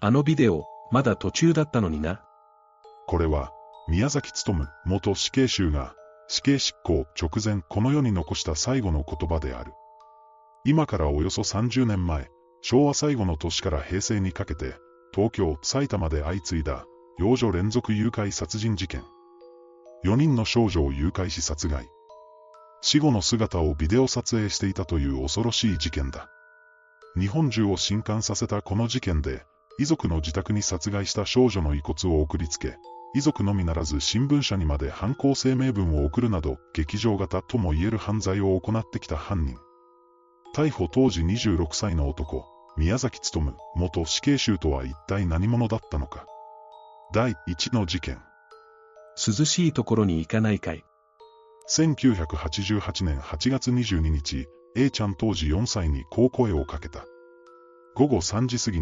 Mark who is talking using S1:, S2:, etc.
S1: あのビデオ、まだ途中だったのにな。
S2: これは、宮崎努元死刑囚が、死刑執行直前この世に残した最後の言葉である。今からおよそ30年前、昭和最後の年から平成にかけて、東京、埼玉で相次いだ、幼女連続誘拐殺人事件。4人の少女を誘拐し殺害。死後の姿をビデオ撮影していたという恐ろしい事件だ。日本中を震撼させたこの事件で、遺族の自宅に殺害した少女の遺骨を送りつけ、遺族のみならず新聞社にまで犯行声明文を送るなど、劇場型とも言える犯罪を行ってきた犯人。逮捕当時26歳の男、宮崎努、元死刑囚とは一体何者だったのか。第1の事件。
S1: 涼しいところに行かないかい。
S2: 1988年8月22日、A ちゃん当時4歳にこう声をかけた。午後3時過ぎ